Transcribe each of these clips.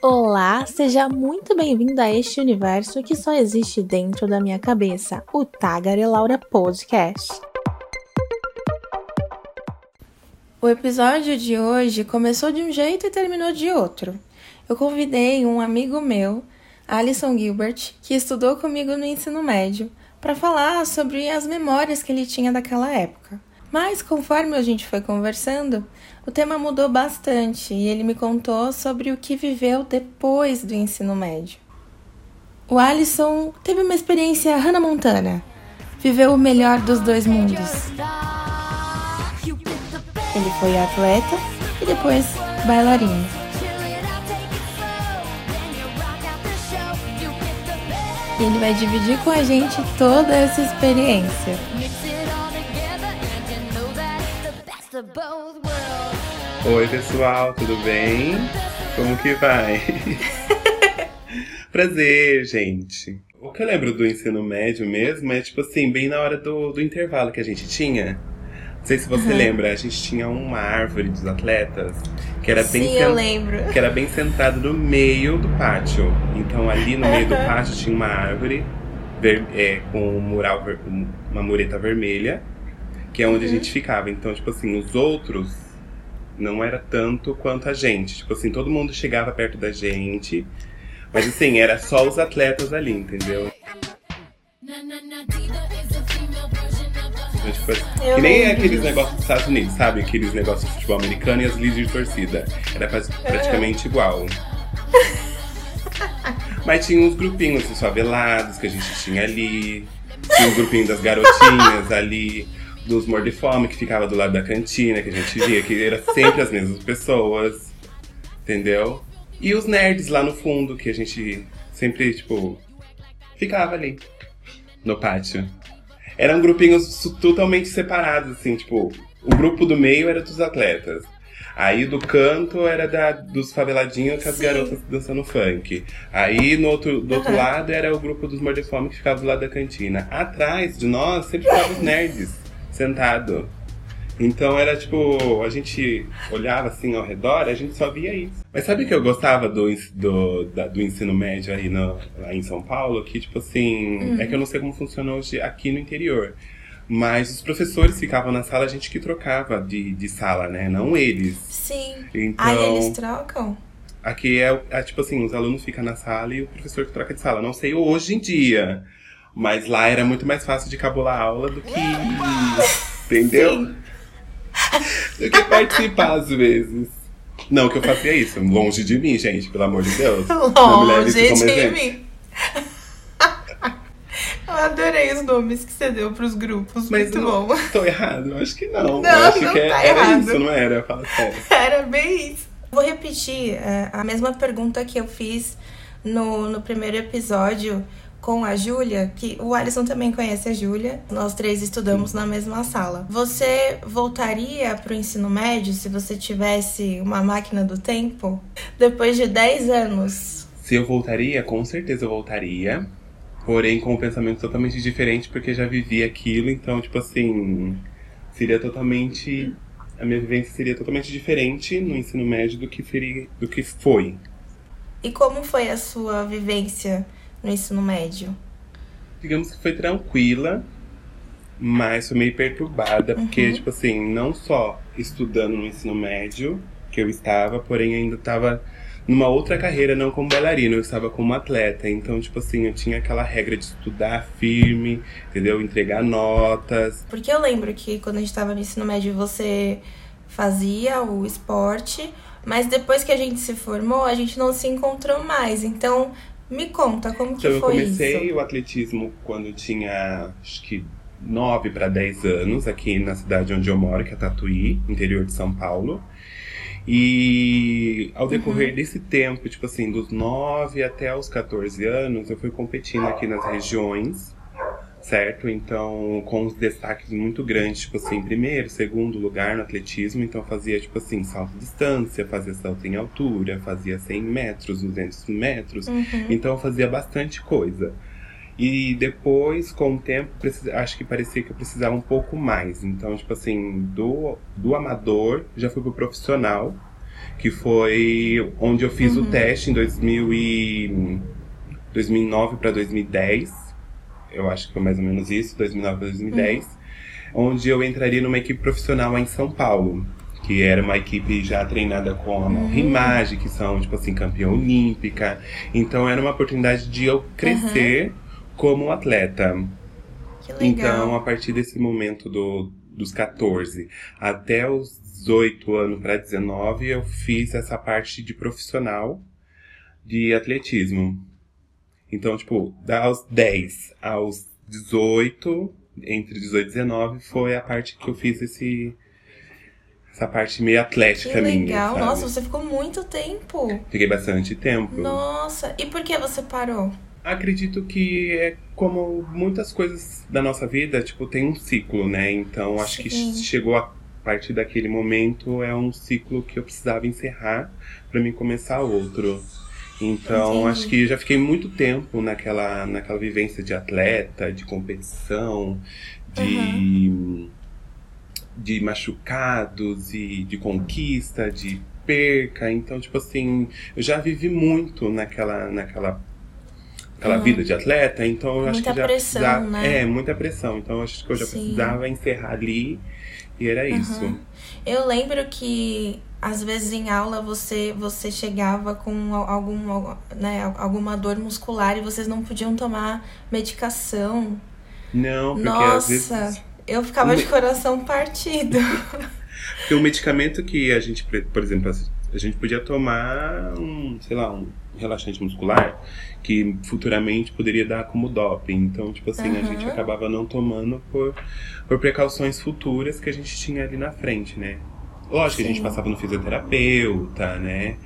Olá, seja muito bem-vindo a este universo que só existe dentro da minha cabeça, o Tagarelaura Podcast. O episódio de hoje começou de um jeito e terminou de outro. Eu convidei um amigo meu, Alison Gilbert, que estudou comigo no ensino médio, para falar sobre as memórias que ele tinha daquela época. Mas conforme a gente foi conversando, o tema mudou bastante e ele me contou sobre o que viveu depois do ensino médio. O Alisson teve uma experiência Hannah Montana. Viveu o melhor dos dois mundos. Ele foi atleta e depois bailarino. E ele vai dividir com a gente toda essa experiência. Oi, pessoal, tudo bem? Como que vai? Prazer, gente. O que eu lembro do ensino médio mesmo é, tipo assim, bem na hora do, do intervalo que a gente tinha. Não sei se você uhum. lembra, a gente tinha uma árvore dos atletas que era bem Sim, eu lembro. que era bem centrada no meio do pátio. Então ali no meio do pátio tinha uma árvore ver, é, com um mural, uma mureta vermelha, que é onde uhum. a gente ficava. Então, tipo assim, os outros não era tanto quanto a gente. Tipo assim, todo mundo chegava perto da gente. Mas assim, era só os atletas ali, entendeu? Então, tipo, que nem aqueles negócios dos Estados Unidos, sabe? Aqueles negócios de futebol americano e as líderes de torcida. Era praticamente igual. Mas tinha uns grupinhos favelados que a gente tinha ali. Tinha um grupinho das garotinhas ali dos Mordifome, que ficava do lado da cantina, que a gente via, que era sempre as mesmas pessoas, entendeu? E os nerds lá no fundo, que a gente sempre, tipo, ficava ali, no pátio. Eram grupinhos totalmente separados, assim, tipo, o grupo do meio era dos atletas. Aí do canto era da, dos faveladinhos com as Sim. garotas dançando funk. Aí no outro, do uhum. outro lado era o grupo dos mordefome que ficava do lado da cantina. Atrás de nós sempre ficavam os nerds sentado. Então era tipo, a gente olhava assim ao redor, a gente só via isso. Mas sabe o que eu gostava do, do, da, do ensino médio aí no, lá em São Paulo? Que tipo assim, uhum. é que eu não sei como funciona hoje aqui no interior. Mas os professores ficavam na sala, a gente que trocava de, de sala, né? Não eles. Sim. Então, Aí eles trocam? Aqui é, é tipo assim, os alunos ficam na sala e o professor que troca de sala. Não sei hoje em dia. Mas lá era muito mais fácil de cabular a aula do que. entendeu? Sim. Do que participar às vezes. Não que eu fazia isso. Longe de mim, gente, pelo amor de Deus. Longe de exemplo. mim. Eu adorei os nomes que você deu pros grupos. Mas muito não, bom. Tô errado? Eu acho que não. Não, eu acho não que tá era errado. isso, não era? Fala sério. Era bem isso. Vou repetir é, a mesma pergunta que eu fiz no, no primeiro episódio com a Júlia, que o Alisson também conhece a Júlia, nós três estudamos na mesma sala. Você voltaria para o ensino médio se você tivesse uma máquina do tempo? Depois de 10 anos? Se eu voltaria, com certeza eu voltaria. Porém, com um pensamento totalmente diferente, porque já vivi aquilo, então, tipo assim, seria totalmente. A minha vivência seria totalmente diferente no ensino médio do que, seria, do que foi. E como foi a sua vivência no ensino médio? Digamos que foi tranquila, mas foi meio perturbada, uhum. porque, tipo assim, não só estudando no ensino médio, que eu estava, porém ainda estava numa outra carreira, não como bailarina, eu estava como atleta. Então, tipo assim, eu tinha aquela regra de estudar firme, entendeu? Entregar notas. Porque eu lembro que quando a gente estava no ensino médio, você fazia o esporte, mas depois que a gente se formou, a gente não se encontrou mais. Então, me conta, como que então, foi isso? Eu comecei isso? o atletismo quando tinha, acho que 9 para 10 anos, aqui na cidade onde eu moro, que é Tatuí, interior de São Paulo. E ao decorrer uhum. desse tempo, tipo assim, dos 9 até os 14 anos, eu fui competindo aqui nas regiões certo? Então, com os destaques muito grandes, tipo assim, primeiro, segundo lugar no atletismo, então fazia, tipo assim, salto distância, fazia salto em altura, fazia 100 metros, 200 metros, uhum. então fazia bastante coisa. E depois, com o tempo, acho que parecia que eu precisava um pouco mais. Então, tipo assim, do, do amador, já fui pro profissional. que foi onde eu fiz uhum. o teste em 2000 e 2009 para 2010. Eu acho que foi mais ou menos isso, 2009 para 2010. Uhum. Onde eu entraria numa equipe profissional em São Paulo. Que era uma equipe já treinada com a uhum. Rimage, que são, tipo assim, campeã olímpica. Então era uma oportunidade de eu crescer uhum. como atleta. Então, a partir desse momento do, dos 14 até os 18 anos para 19, eu fiz essa parte de profissional de atletismo. Então, tipo, aos 10 aos 18, entre 18 e 19, foi a parte que eu fiz esse. Essa parte meio atlética que legal. minha. Legal, nossa, você ficou muito tempo. Fiquei bastante tempo. Nossa, e por que você parou? Acredito que é como muitas coisas da nossa vida, tipo, tem um ciclo, né? Então acho Sim. que chegou a partir daquele momento é um ciclo que eu precisava encerrar para mim começar outro. Então, Entendi. acho que já fiquei muito tempo naquela, naquela vivência de atleta, de competição, de, uhum. de machucados e de conquista, de perca. Então, tipo assim, eu já vivi muito naquela, naquela aquela uhum. vida de atleta, então eu muita acho que já pressão, precisava, né? é muita pressão. Então eu acho que eu já Sim. precisava encerrar ali e era uhum. isso. Eu lembro que às vezes em aula você você chegava com algum, né, alguma dor muscular e vocês não podiam tomar medicação. Não, porque Nossa, às vezes... eu ficava de coração partido. porque o medicamento que a gente, por exemplo, a gente podia tomar um, sei lá, um relaxante muscular que futuramente poderia dar como doping. Então, tipo assim, uhum. a gente acabava não tomando por, por precauções futuras que a gente tinha ali na frente, né? Lógico Sim. que a gente passava no fisioterapeuta, né?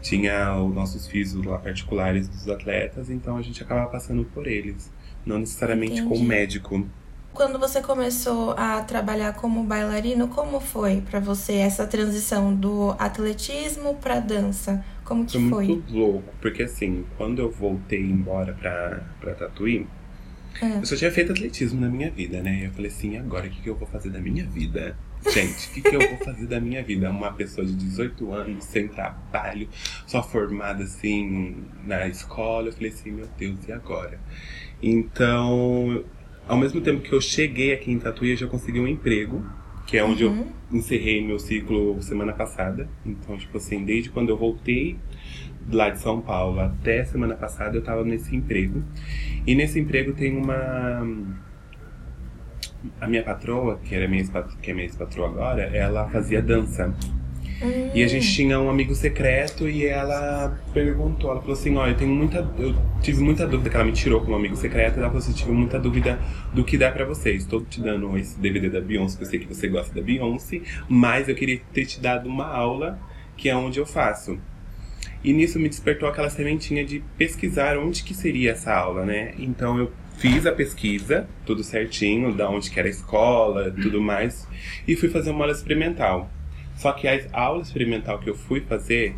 Tinha os nossos fisios lá particulares dos atletas, então a gente acabava passando por eles. Não necessariamente Entendi. com o médico. Quando você começou a trabalhar como bailarino, como foi para você essa transição do atletismo para dança? Como que foi? Foi muito louco, porque assim, quando eu voltei embora pra, pra Tatuí, é. eu só tinha feito atletismo na minha vida, né? E eu falei assim, agora o que, que eu vou fazer da minha vida? Gente, o que, que eu vou fazer da minha vida? Uma pessoa de 18 anos, sem trabalho, só formada assim na escola. Eu falei assim, meu Deus, e agora? Então, ao mesmo tempo que eu cheguei aqui em Tatuí, eu já consegui um emprego, que é onde uhum. eu encerrei meu ciclo semana passada. Então, tipo assim, desde quando eu voltei lá de São Paulo até semana passada, eu tava nesse emprego. E nesse emprego tem uma a minha patroa, que era minha que é minha ex-patroa agora, ela fazia dança. E a gente hum. tinha um amigo secreto e ela perguntou, ela falou assim, olha, eu tenho muita. Eu tive muita dúvida que ela me tirou como amigo secreto, e ela falou assim, tive muita dúvida do que dá para vocês. Estou te dando esse DVD da Beyoncé, que eu sei que você gosta da Beyoncé, mas eu queria ter te dado uma aula, que é onde eu faço. E nisso me despertou aquela sementinha de pesquisar onde que seria essa aula, né? Então eu fiz a pesquisa, tudo certinho, da onde que era a escola, tudo mais, e fui fazer uma aula experimental. Só que a aula experimental que eu fui fazer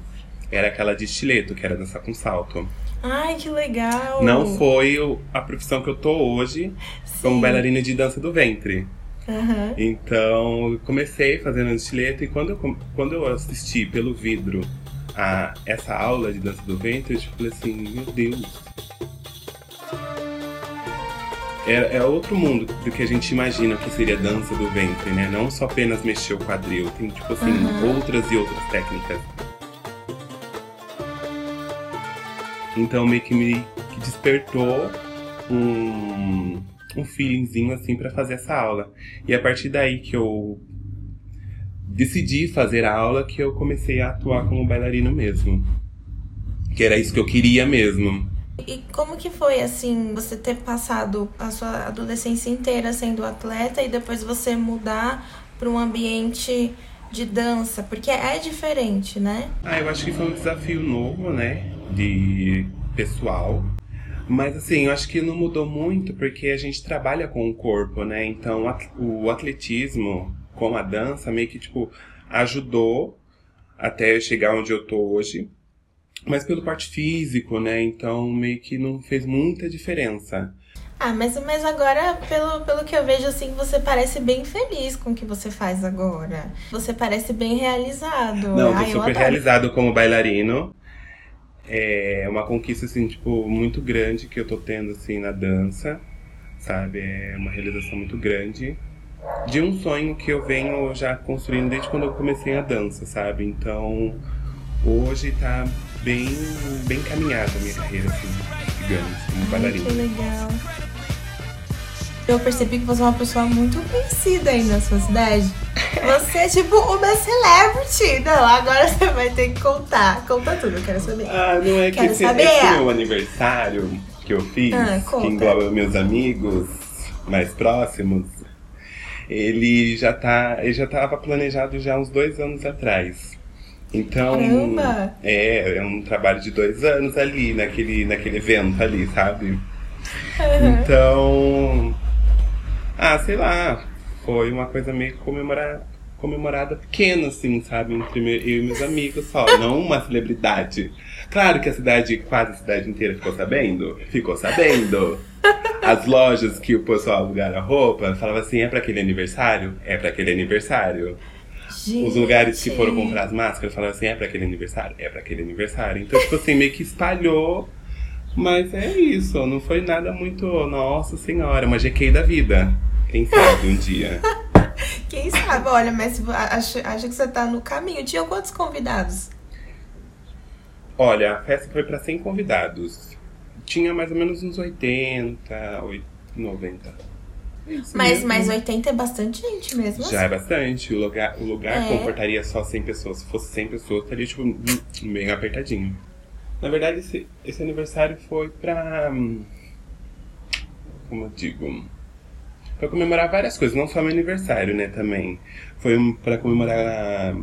era aquela de estileto, que era dançar com salto. Ai, que legal! Não foi a profissão que eu tô hoje Sim. como bailarina de dança do ventre. Uhum. Então, comecei fazendo estileto e quando eu, quando eu assisti pelo vidro a essa aula de dança do ventre, eu tipo, falei assim, meu Deus, é, é, outro mundo do que a gente imagina que seria dança do ventre, né? Não só apenas mexer o quadril, tem tipo assim, uhum. outras e outras técnicas. Então meio que me que despertou um, um feelingzinho assim para fazer essa aula. E a partir daí que eu decidi fazer a aula que eu comecei a atuar como bailarino mesmo. Que era isso que eu queria mesmo. E como que foi, assim, você ter passado a sua adolescência inteira sendo atleta e depois você mudar para um ambiente de dança? Porque é diferente, né? Ah, eu acho que foi um desafio novo, né? De pessoal. Mas assim, eu acho que não mudou muito porque a gente trabalha com o corpo, né? Então o atletismo com a dança meio que, tipo, ajudou até eu chegar onde eu tô hoje mas pelo parte físico, né? Então meio que não fez muita diferença. Ah, mas, mas agora, pelo, pelo que eu vejo, assim, você parece bem feliz com o que você faz agora. Você parece bem realizado. Não, tô Ai, eu super realizado como bailarino. É uma conquista, assim, tipo, muito grande que eu tô tendo, assim, na dança, sabe? É uma realização muito grande. De um sonho que eu venho já construindo desde quando eu comecei a dança, sabe? Então, hoje tá bem, bem caminhada a minha carreira, assim, digamos, como Ai, bailarino. que legal. Eu percebi que você é uma pessoa muito conhecida aí na sua cidade. Você é tipo uma celebrity. Não, agora você vai ter que contar. Conta tudo, eu quero saber. Ah, não é que Quero esse, saber. esse meu aniversário que eu fiz, Ah, que engloba meus amigos mais próximos, ele já tá. Ele já tava planejado já uns dois anos atrás. Então. Caramba! É, é um trabalho de dois anos ali, naquele, naquele evento ali, sabe? Uhum. Então. Ah, sei lá. Foi uma coisa meio comemorada, comemorada pequena, assim, sabe? Entre me- eu e meus amigos só, não uma celebridade. Claro que a cidade, quase a cidade inteira ficou sabendo. Ficou sabendo. As lojas que o pessoal alugaram a roupa falavam assim: é pra aquele aniversário? É pra aquele aniversário. Os lugares que foram Gente. comprar as máscaras falavam assim: é pra aquele aniversário? É pra aquele aniversário. Então, tipo assim, meio que espalhou. Mas é isso, não foi nada muito. Nossa senhora, uma GK da vida. Quem sabe um dia. Quem sabe, olha, mas acho, acho que você tá no caminho. Tinha quantos convidados? Olha, a festa foi pra 100 convidados. Tinha mais ou menos uns 80, 80, 90. Isso Mas, mesmo. mas 80 é bastante gente mesmo. Já é bastante. O lugar, o lugar É. comportaria só 100 pessoas. Se fosse 100 pessoas, estaria, tipo, bem apertadinho. Na verdade, esse, esse aniversário foi pra. hum, Como eu digo? Pra comemorar várias coisas, não só meu aniversário, né, também. Foi pra comemorar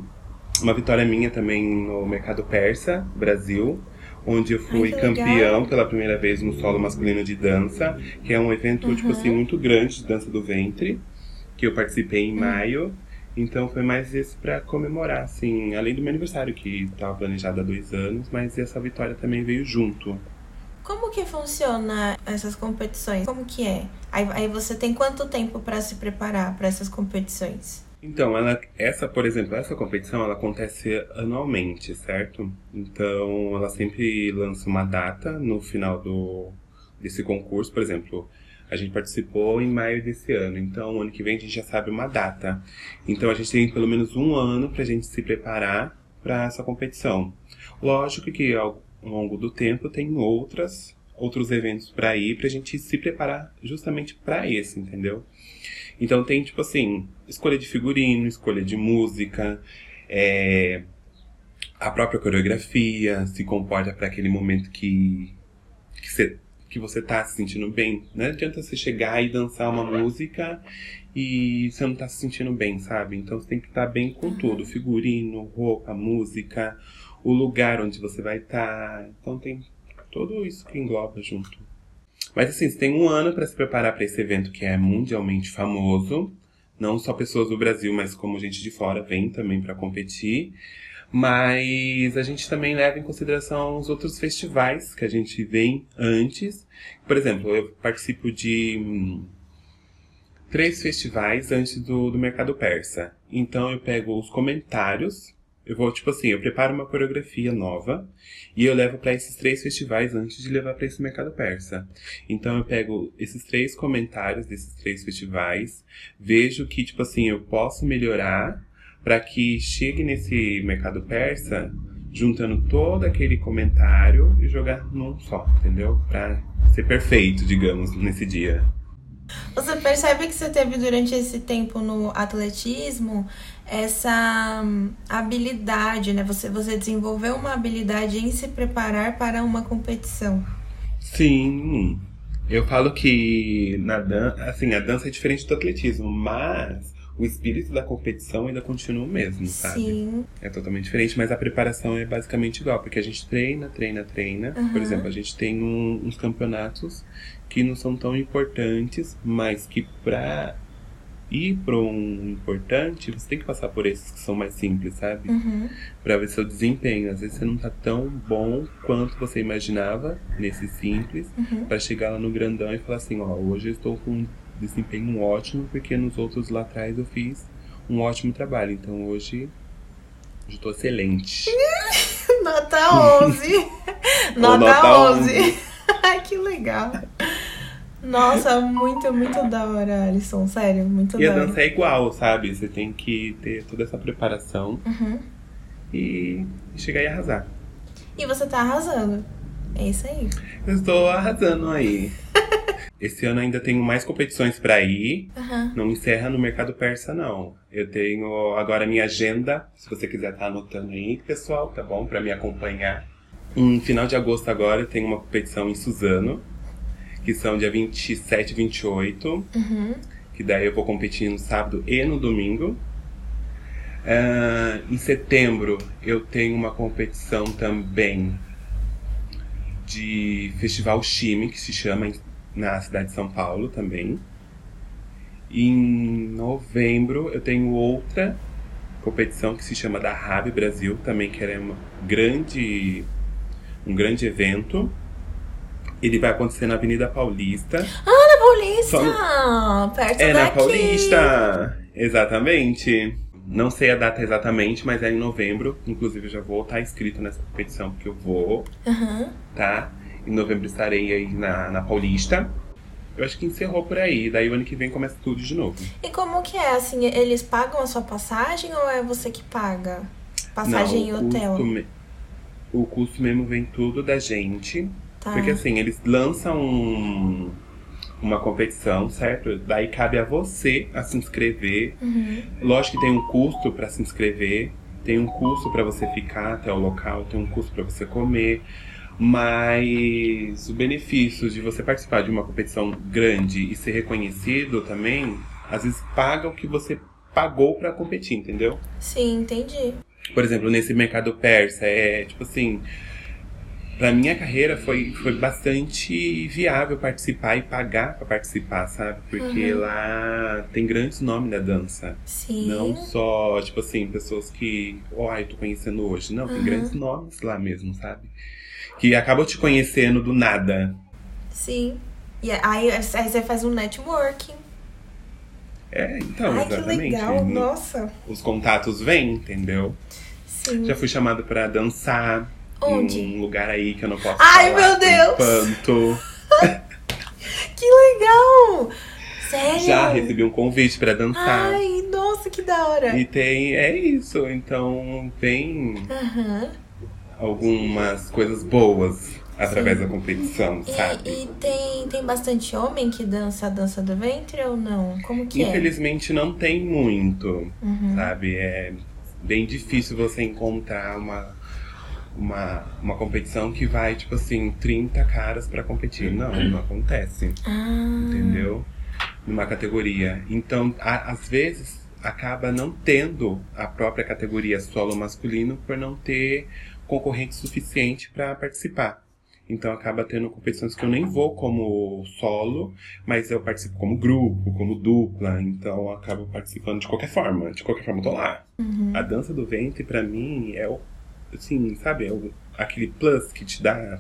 uma vitória minha também no Mercado Persa, Brasil. Onde eu fui Ai, campeão pela primeira vez no solo masculino de dança, que é um evento, tipo Uhum. assim, muito grande de dança do ventre que eu participei em maio. Então foi mais isso pra comemorar, assim, além do meu aniversário, que estava planejado há dois anos, mas essa vitória também veio junto. Como que funciona essas competições? Como que é? Aí, aí você tem quanto tempo pra se preparar pra essas competições? Então, ela, essa, por exemplo, essa competição ela acontece anualmente, certo? Então, ela sempre lança uma data no final do, desse concurso, por exemplo. A gente participou em maio desse ano, então ano que vem a gente já sabe uma data. Então a gente tem pelo menos um ano pra gente se preparar para essa competição. Lógico que ao longo do tempo tem outras outros eventos para ir pra gente se preparar justamente para esse, entendeu? Então tem tipo assim, escolha de figurino, escolha de música, é, a própria coreografia se comporta para aquele momento que que você que você tá se sentindo bem. Não adianta você chegar e dançar uma música e você não tá se sentindo bem, sabe? Então você tem que estar bem com tudo: figurino, roupa, música, o lugar onde você vai estar. Então tem tudo isso que engloba junto. Mas assim, você tem um ano para se preparar para esse evento que é mundialmente famoso. Não só pessoas do Brasil, mas como gente de fora vem também para competir. Mas a gente também leva em consideração os outros festivais que a gente vem antes. Por exemplo, eu participo de hum, três festivais antes do, do Mercado Persa. Então eu pego os comentários. Eu vou, tipo assim, eu preparo uma coreografia nova e eu levo para esses três festivais antes de levar para esse Mercado Persa. Então eu pego esses três comentários desses três festivais, vejo que, tipo assim, eu posso melhorar para que chegue nesse mercado persa juntando todo aquele comentário e jogar num só, entendeu? Pra ser perfeito, digamos, nesse dia. Você percebe que você teve durante esse tempo no atletismo essa hum, habilidade, né? Você, você desenvolveu uma habilidade em se preparar para uma competição. Sim. Eu falo que na dança, assim, a dança é diferente do atletismo, mas o espírito da competição ainda continua o mesmo, sabe? Sim. É totalmente diferente, mas a preparação é basicamente igual, porque a gente treina, treina, treina. Uhum. Por exemplo, a gente tem um- uns campeonatos que não são tão importantes, mas que pra ir para um importante, você tem que passar por esses que são mais simples, sabe? Uhum. Pra ver seu desempenho. Às vezes você não tá tão bom quanto você imaginava nesse simples, Uhum. Pra chegar lá no grandão e falar assim, ó, hoje eu estou com um desempenho ótimo, porque nos outros lá atrás eu fiz um ótimo trabalho. Então hoje eu estou excelente. Nota 11. nota, nota 11. Ai, que legal. Nossa, muito, muito da hora, Alisson. Sério, muito E a da hora. dança é igual, sabe? Você tem que ter toda essa preparação Uhum. e chegar e arrasar. E você tá arrasando. É isso aí. Eu estou arrasando aí. Esse ano ainda tenho mais competições pra ir. Aham. Não encerra no mercado persa, não. Eu tenho agora a minha agenda, se você quiser estar anotando aí, pessoal, tá bom? Pra me acompanhar. No final de agosto agora eu tenho uma competição em Suzano, que são dia 27 e 28, Uhum. que daí eu vou competir no sábado e no domingo. Ah, em setembro eu tenho uma competição também de Festival Chime, que se chama na cidade de São Paulo também. Em novembro eu tenho outra competição que se chama da Rab Brasil, também que é uma grande, um grande evento. Ele vai acontecer na Avenida Paulista. Na Paulista! Só Perto É daqui. na Paulista! Exatamente. Não sei a data exatamente, mas é em novembro. Inclusive, eu já vou estar inscrito nessa competição, porque eu vou, Aham. tá? Em novembro estarei aí na, na Paulista. Eu acho que encerrou por aí. Daí o ano que vem começa tudo de novo. E como que é? Assim, eles pagam a sua passagem ou é você que paga? Passagem Não, e hotel? Me- o custo mesmo vem tudo da gente. Tá. Porque assim, eles lançam um- uma competição, certo? Daí cabe a você a se inscrever. Uhum. Lógico que tem um custo para se inscrever, tem um custo para você ficar até o local, tem um custo para você comer, mas o benefício de você participar de uma competição grande e ser reconhecido também, às vezes paga o que você pagou para competir, entendeu? Sim, entendi. Por exemplo, nesse mercado persa, é tipo assim. Pra minha carreira foi, foi bastante viável participar e pagar pra participar, sabe? Porque lá tem grandes nomes da dança. Sim. Não só, tipo assim, pessoas que, ó, ai, tô conhecendo hoje. Não, tem Uhum. grandes nomes lá mesmo, sabe? Que acabam te conhecendo do nada. Sim. E aí, aí você faz um networking. É, então, Ai, que exatamente. legal. No- Nossa. Os contatos vêm, entendeu? Sim. Já fui chamado pra dançar Onde? em um lugar aí que eu não posso Ai, falar meu Deus! Que legal! Sério? Já recebi um convite pra dançar. Ai, nossa, que da hora. E tem, é isso. Então tem Aham. algumas coisas boas através Sim. da competição, sabe? E, e tem, tem bastante homem que dança a dança do ventre ou não? Como que Infelizmente não tem muito, é? Uhum. sabe? É bem difícil você encontrar uma, uma, uma competição que vai, tipo assim, 30 caras pra competir. Não, não acontece. Ah, entendeu? Numa categoria. Então, a- às vezes, acaba não tendo a própria categoria solo masculino por não ter concorrente suficiente para participar. Então, acaba tendo competições que eu nem vou como solo, mas eu participo como grupo, como dupla. Então, acabo participando de qualquer forma. De qualquer forma, eu tô lá. Uhum. A dança do ventre, pra mim, é o. Assim, sabe? É o- aquele plus que te dá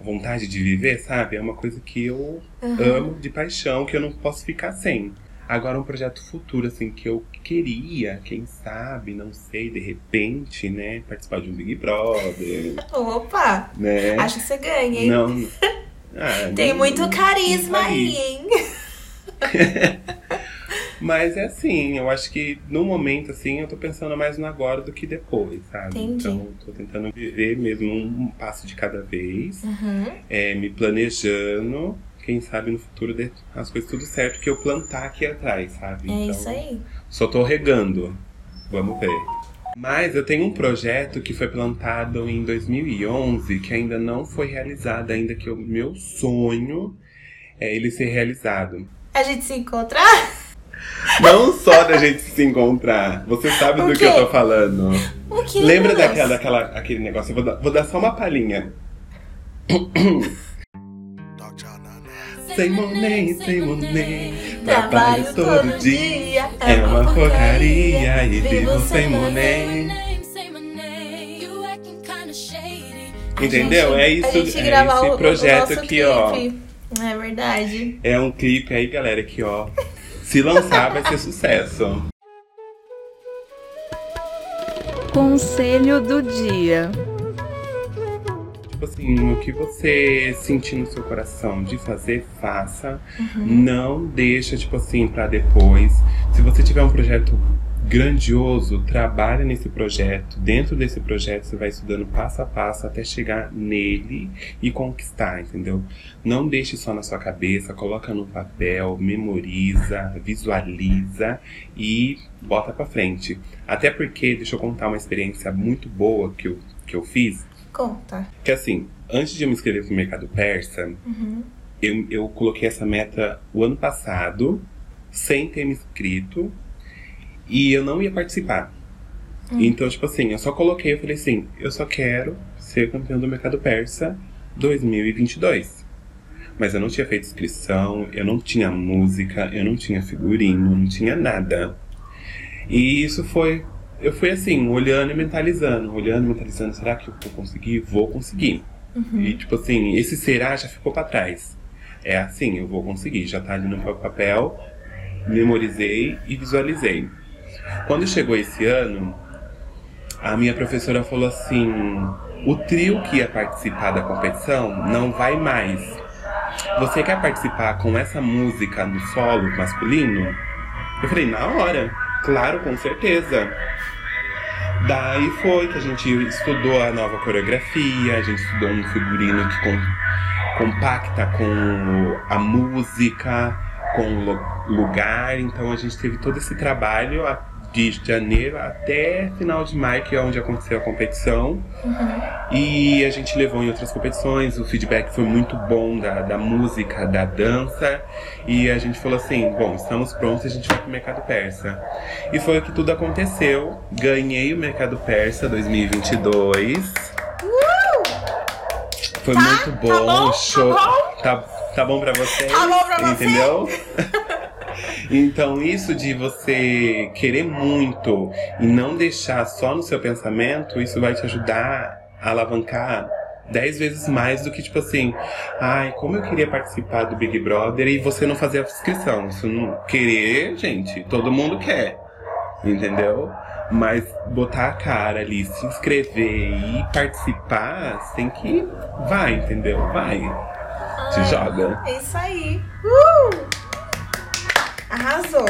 a vontade de viver, sabe? É uma coisa que eu Aham. amo de paixão, que eu não posso ficar sem. Agora, um projeto futuro, assim, que eu queria, quem sabe, não sei, de repente, né? Participar de um Big Brother, Opa! né? Acho que você ganha, hein? Não. Ah, Tem não- muito carisma aí, hein? Mas é assim, eu acho que no momento, assim, eu tô pensando mais no agora do que depois, sabe? Entendi. Então, tô tentando viver mesmo um passo de cada vez, Uhum. é, me planejando. Quem sabe no futuro dê as coisas tudo certo que eu plantar aqui atrás, sabe? É Então, isso aí. Só tô regando. Vamos ver. Mas eu tenho um projeto que foi plantado em 2011 que ainda não foi realizado, ainda que o meu sonho é ele ser realizado. A gente se encontrar? Não só da gente se encontrar. Você sabe O do que quê? eu tô falando. O que? Lembra Deus? daquela, daquela, aquele negócio? Eu vou dar, vou dar só uma palhinha. Sem money, sem money, Trabalho todo dia, é uma porcaria e vivo sem money. Entendeu? É isso, é esse projeto aqui, ó. É verdade. É um clipe aí, galera, que ó. Se lançar, vai ser sucesso. Conselho do dia. Tipo assim, o que você sentir no seu coração de fazer, faça. Não deixa, tipo assim, pra depois. Se você tiver um projeto grandioso, trabalha nesse projeto. Dentro desse projeto, você vai estudando passo a passo até chegar nele e conquistar, entendeu? Não deixe só na sua cabeça, coloca no papel, memoriza, visualiza e bota pra frente. Até porque, deixa eu contar uma experiência muito boa que eu, que eu fiz. Conta. Que assim, antes de eu me inscrever pro mercado persa, eu, eu coloquei essa meta o ano passado, sem ter me inscrito, e eu não ia participar. Então, tipo assim, eu só coloquei, eu falei assim, eu só quero ser campeão do mercado persa 2022. Mas eu não tinha feito inscrição, eu não tinha música, eu não tinha figurino, não tinha nada. E isso foi. Eu fui assim, olhando e mentalizando, olhando e mentalizando, será que eu vou conseguir? Vou conseguir. E tipo assim, esse será já ficou pra trás. É assim, eu vou conseguir, já tá ali no meu papel, memorizei e visualizei. Quando chegou esse ano, a minha professora falou assim: o trio que ia participar da competição não vai mais. Você quer participar com essa música no solo masculino? Eu falei, na hora, claro, com certeza. Daí foi que a gente estudou a nova coreografia, a gente estudou um figurino que com- compacta com a música, com o lu- lugar. Então a gente teve todo esse trabalho de janeiro até final de maio, que é onde aconteceu a competição. E a gente levou em outras competições, o feedback foi muito bom da, da música, da dança. E a gente falou assim: bom, estamos prontos, a gente vai pro mercado persa. E foi que tudo aconteceu. Ganhei o mercado persa 2022. Foi muito bom, Tá bom? Tá show. bom? Tá, tá bom pra vocês? Tá bom pra você? Entendeu? Então, isso de você querer muito e não deixar só no seu pensamento, isso vai te ajudar a alavancar dez vezes mais do que, tipo assim, ai, como eu queria participar do Big Brother e você não fazer a inscrição. Isso não querer, gente, todo mundo quer. Entendeu? Mas botar a cara ali, se inscrever e participar, tem que. Vai, entendeu? Vai. Se joga. É isso aí. Uh! Arrasou.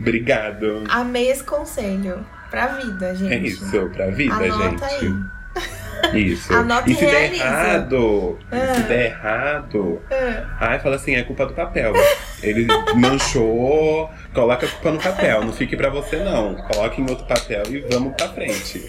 Obrigado. Amei esse conselho. Pra vida, gente. É isso, pra vida, Anota gente. Isso. Anota e e se der errado, Ah. se der errado, Ah, ai, fala assim, é culpa do papel. Ele manchou, coloca a culpa no papel. Não fique pra você, não. Coloque em outro papel e vamos pra frente.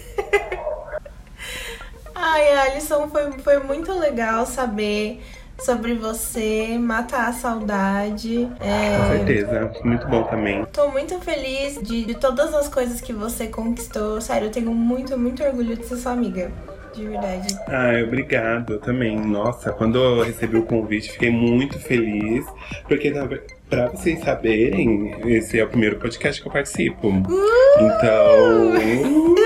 Ai, Alisson, foi, foi muito legal saber sobre você, matar a saudade. É, Com certeza. Muito bom também. Tô muito feliz de, de todas as coisas que você conquistou. Sério, eu tenho muito, muito orgulho de ser sua amiga. De verdade. Ai, obrigado eu também. Nossa, quando eu recebi o convite, fiquei muito feliz. Porque, na pra vocês saberem, esse é o primeiro podcast que eu participo. Então.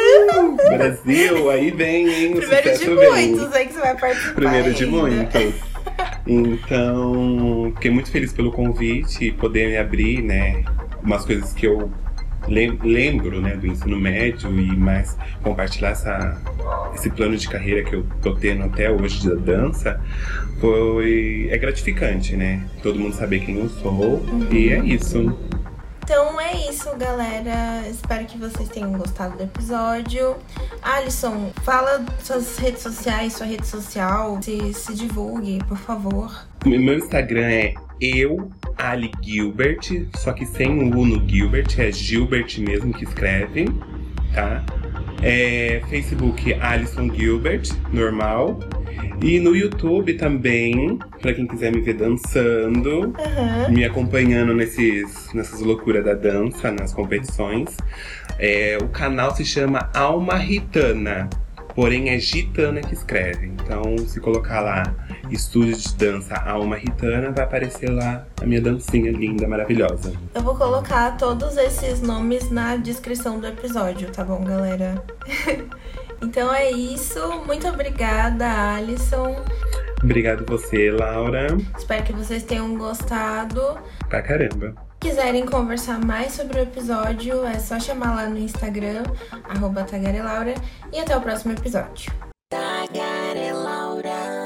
uh, Brasil, aí vem, hein? O Primeiro de vem. muitos aí que você vai participar. Primeiro de ainda. muitos. Então, fiquei muito feliz pelo convite e poder me abrir, né? Umas coisas que eu lem- lembro, né, do ensino médio e mais compartilhar essa, esse plano de carreira que eu tô tendo até hoje da dança foi é gratificante, né? Todo mundo saber quem eu sou e é isso. Então é isso, galera. Espero que vocês tenham gostado do episódio. Alisson, fala suas redes sociais, sua rede social. Se, se divulgue, por favor. Meu Instagram é eu, Ali Gilbert, só que sem o U no Gilbert, é Gilbert mesmo que escreve, tá? É, Facebook Alisson Gilbert, normal. E no YouTube também, pra quem quiser me ver dançando, Aham. me acompanhando nesses, nessas loucuras da dança, nas competições. É, o canal se chama Alma Ritana, porém é Gitana que escreve. Então, se colocar lá estúdio de dança Alma Ritana, vai aparecer lá a minha dancinha linda, maravilhosa. Eu vou colocar todos esses nomes na descrição do episódio, tá bom, galera? Então é isso. Muito obrigada, Alison. Obrigado você, Laura. Espero que vocês tenham gostado. Pra caramba. Se quiserem conversar mais sobre o episódio, é só chamar lá no Instagram, arroba Tagarelaura, e até o próximo episódio. Tagarelaura.